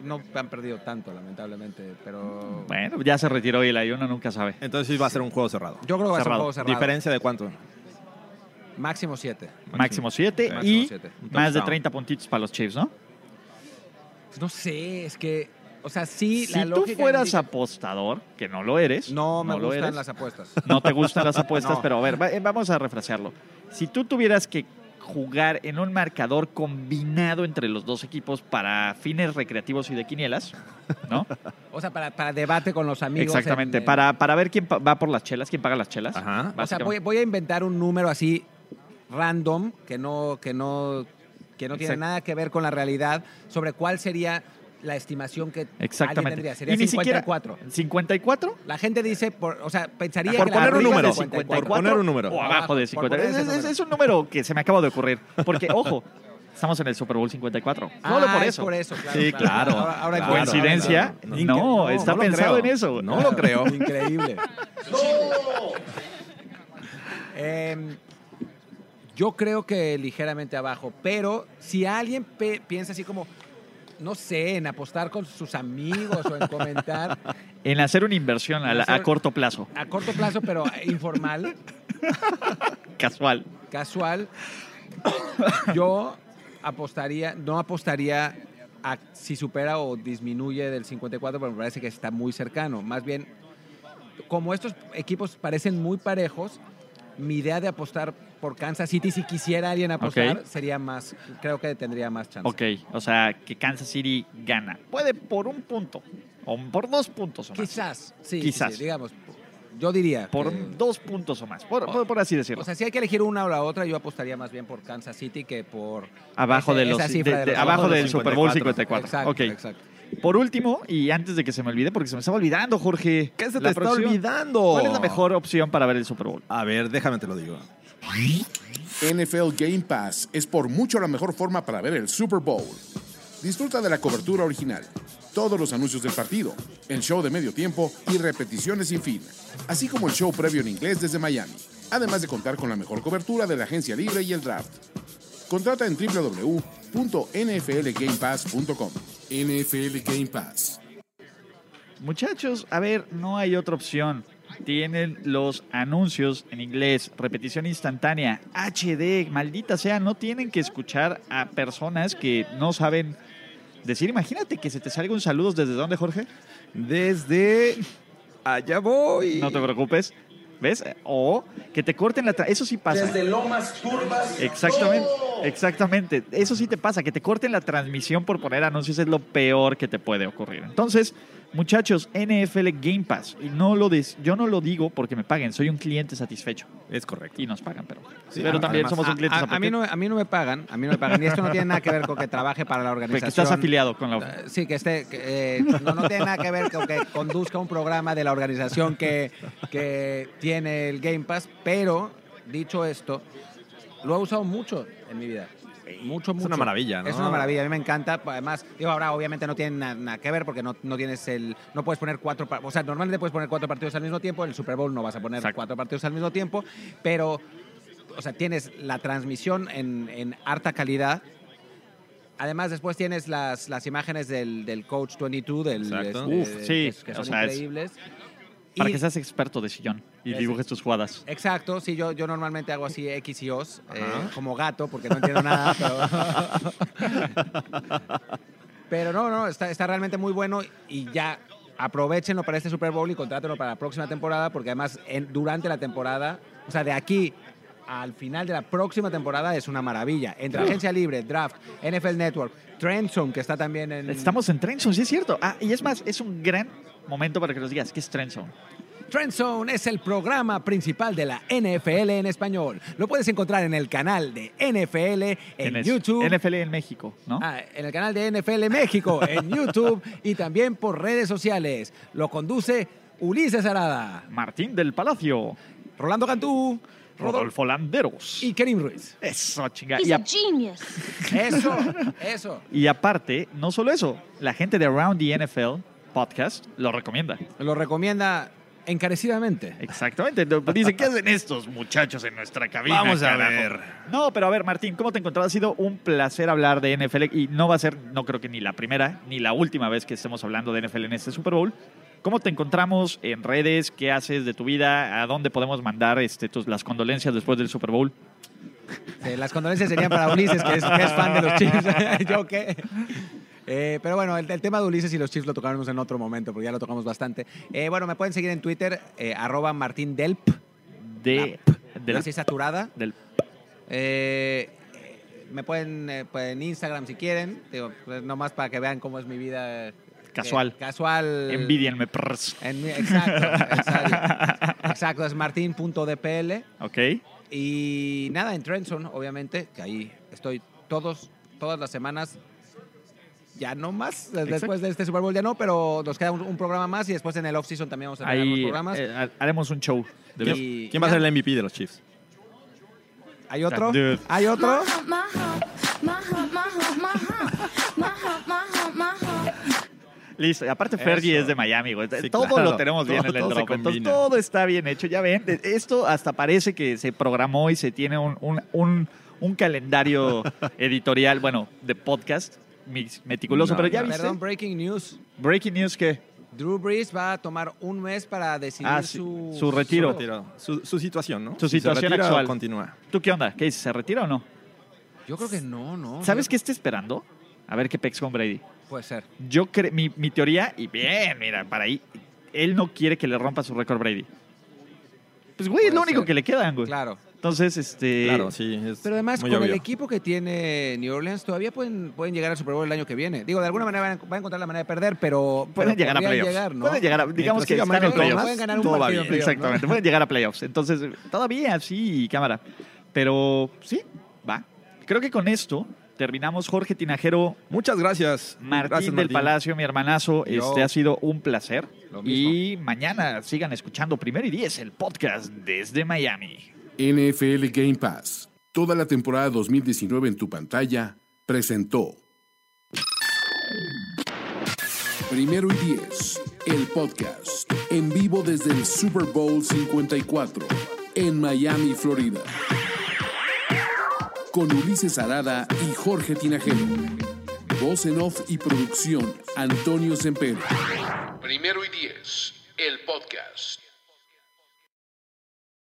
no han perdido tanto, lamentablemente, pero... bueno, ya se retiró y uno nunca sabe. Entonces sí va a ser un juego cerrado. Yo creo que va a ser un juego cerrado. ¿Diferencia de cuánto? Máximo siete. Máximo 7 Sí, y máximo siete. más de touchdown. 30 puntitos para los Chiefs, ¿no? Pues no sé, es que... O sea, sí, si la tú lógica fueras indica- apostador, que no lo eres, No me lo gustan eres, las apuestas. no te gustan las apuestas, No. pero a ver, va- eh, vamos a refrescarlo. Si tú tuvieras que jugar en un marcador combinado entre los dos equipos para fines recreativos y de quinielas, ¿no? O sea, para, para debate con los amigos. Exactamente, en- en- para, para ver quién pa- va por las chelas, quién paga las chelas. Ajá. O sea, básicamente. voy, voy a inventar un número así random que no, que no, que no tiene Exacto. nada que ver con la realidad sobre cuál sería la estimación que alguien Exactamente. tendría. Sería Y ni siquiera- 54. ¿54? La gente dice, por, o sea, pensaría Por que poner un número, de 54. por poner un número. O abajo de por 50. poner Es, ese es- número. es un número que se me acaba de ocurrir. Porque, ojo, estamos en el Super Bowl 54. Solo Ah, por es eso. por eso, claro. Sí, claro, Ahora, ahora claro. entiendo, ¿Coincidencia? No, está no pensado creo. en eso. No lo creo. Increíble. Em, yo creo que ligeramente abajo, pero si alguien pe- piensa así como, no sé, en apostar con sus amigos o en comentar En hacer una inversión a, la- Hacer- a corto plazo, a corto plazo, pero informal, casual. casual, yo apostaría, no apostaría a si supera o disminuye del 54, pero me parece que está muy cercano. Más bien, como estos equipos parecen muy parejos, mi idea de apostar por Kansas City, si quisiera alguien apostar, sería más, creo que tendría más chance. Ok, o sea, que Kansas City gana. Puede por un punto, o por dos puntos o más. Quizás, sí, sí, Quizás. sí, digamos, yo diría. Por que- dos puntos o más, por, por- por así decirlo. o sea, si hay que elegir una o la otra, yo apostaría más bien por Kansas City que por abajo ese- de los, esa cifra de- de de- los- abajo de del Super Bowl 54. 54. Exacto, Ok. exacto. Por último, y antes de que se me olvide, porque se me estaba olvidando, Jorge. ¿Qué se te está olvidando? ¿Cuál es la mejor opción para ver el Super Bowl? A ver, déjame te lo digo. NFL Game Pass es por mucho la mejor forma para ver el Super Bowl. Disfruta de la cobertura original, todos los anuncios del partido, el show de medio tiempo y repeticiones sin fin, así como el show previo en inglés desde Miami, además de contar con la mejor cobertura de la agencia libre y el draft. Contrata en www.nflgamepass.com. NFL Game Pass. Muchachos, a ver, no hay otra opción. Tienen los anuncios en inglés, repetición instantánea, HD, maldita sea, no tienen que escuchar a personas que no saben decir. Imagínate que se te salga un saludo desde dónde, Jorge. Desde allá voy. No te preocupes. ¿Ves? O que te corten la... tra- Eso sí pasa. Desde Lomas Turbas. Exactamente, exactamente. Eso sí te pasa. Que te corten la transmisión por poner anuncios es lo peor que te puede ocurrir. Entonces, muchachos, NFL Game Pass. Y no lo des- yo no lo digo porque me paguen. Soy un cliente satisfecho. Es correcto. Y nos pagan, pero... Sí, pero también además, somos un cliente a, a satisfecho. mí no, a mí no me pagan, a mí no me pagan. Y esto no tiene nada que ver con que trabaje para la organización. estás afiliado con la... Eh, Sí, que esté. que, eh, no, no tiene nada que ver con que conduzca un programa de la organización que, que tiene el Game Pass, pero dicho esto, lo he usado mucho en mi vida. Mucho, mucho. una maravilla, ¿no? Es una maravilla, a mí me encanta. Además, digo, ahora obviamente no tiene na- nada, que ver porque no, no tienes el. No puedes poner cuatro. O sea, normalmente puedes poner cuatro partidos al mismo tiempo. En el Super Bowl no vas a poner Exacto. cuatro partidos al mismo tiempo, pero. O sea, tienes la transmisión en, en harta calidad. Además, después tienes las, las imágenes del, del Coach 22, del, Exacto. este, Uf, sí, que, que o son es- increíbles. Para Y- que seas experto de sillón y dibujes tus jugadas. Exacto, sí, yo, yo normalmente hago así X y O's, eh, como gato, porque no entiendo nada, pero... pero no, no, está, está realmente muy bueno y ya aprovechenlo para este Super Bowl y contrátenlo para la próxima temporada, porque además en- durante la temporada, o sea, de aquí al final de la próxima temporada es una maravilla. Entre Agencia Libre, Draft, NFL Network, Trendzone, que está también en... Estamos en Trendzone, sí es cierto. Ah, y es más, es un gran momento para que nos digas qué es Trendzone. Trendzone es el programa principal de la NFL en español. Lo puedes encontrar en el canal de NFL en, YouTube. NFL en México, ¿no? Ah, en el canal de NFL México, en YouTube y también por redes sociales. Lo conduce Ulises Arada, Martín del Palacio, Rolando Cantú, Rodolfo Landeros. y Kerim Ruiz. Eso, chinga. He's a- genius. Eso, eso. y aparte, no solo eso, la gente de Around the NFL podcast lo recomienda. Lo recomienda encarecidamente. Exactamente. Dice, ¿qué hacen estos muchachos en nuestra cabina? Vamos a carajo?" ver. No, pero a ver, Martín, ¿cómo te encontrás? Ha sido un placer hablar de NFL y no va a ser, no creo que ni la primera ni la última vez que estemos hablando de NFL en este Super Bowl. ¿Cómo te encontramos en redes? ¿Qué haces de tu vida? ¿A dónde podemos mandar este, tus, las condolencias después del Super Bowl? Las condolencias serían para Ulises, que es, que es fan de los Chiefs. ¿Yo qué? Eh, pero bueno, el, el tema de Ulises y los Chiefs lo tocaremos en otro momento, porque ya lo tocamos bastante. Eh, bueno, me pueden seguir en Twitter, eh, arroba martindelp, De, del, así saturada. del- me pueden pues, en Instagram si quieren, digo, pues, nomás para que vean cómo es mi vida. Casual. casual. Envidienme. En exacto, exacto. Exacto, es martin.dpl. Ok. Y nada, en Trendson, obviamente, que ahí estoy todos, todas las semanas. Ya no más, después de este Super Bowl ya no, pero nos queda un, un programa más y después en el off-season también vamos a tener Ahí programas. eh, ha- haremos un show. de ¿Quién, ver- Y- quién va a ser el MVP de los Chiefs? ¿Hay otro? Dude. ¿Hay otro? Listo. Aparte, Fergie Eso. es de Miami, güey. Sí, todo claro. lo tenemos bien Todo- en el todo drop. Entonces, todo está bien hecho. Ya ven, esto hasta parece que se programó y se tiene un, un, un- un calendario editorial, bueno, de podcast meticuloso. No, pero ya no. viste. Perdón, breaking news. Breaking news que Drew Brees va a tomar un mes para decidir Ah, su, su retiro. Su, retiro. Su, su situación, ¿no? Su Si se situación retira o actual. continúa. ¿Tú qué onda? ¿Qué dices? ¿Se retira o no? Yo creo que no, no. ¿Sabes qué está esperando? A ver qué pex con Brady. Puede ser. Yo creo, mi, mi teoría, y bien, mira, para ahí, él no quiere que le rompa su récord Brady. Pues, güey, es lo único ser. que le quedan, güey. Claro. Entonces, este. Claro, sí. Es Pero además, muy con el equipo que tiene New Orleans, todavía pueden, pueden llegar al Super Bowl el año que viene. Digo, de alguna manera van a, van a encontrar la manera de perder, pero. Pueden pero llegar a playoffs. llegar, ¿no? Pueden llegar a, digamos Mientras que están en playoffs. Pueden ganar un todo va partido en bien. Exactamente, pueden llegar a playoffs. Entonces, todavía sí, cámara. Pero sí, va. Creo que con esto terminamos. Jorge Tinajero, Muchas gracias. Martín Gracias, del. Palacio, mi hermanazo. Yo. Este ha sido un placer. Lo mismo. Y mañana sigan escuchando Primero y Diez, el podcast desde Miami. NFL Game Pass, toda la temporada 2019 en tu pantalla, presentó. Primero y Diez, el podcast, en vivo desde el Super Bowl 54, en Miami, Florida. Con Ulises Arada y Jorge Tinajero. Voz en off y producción, Antonio Sempere. Primero y Diez, el podcast.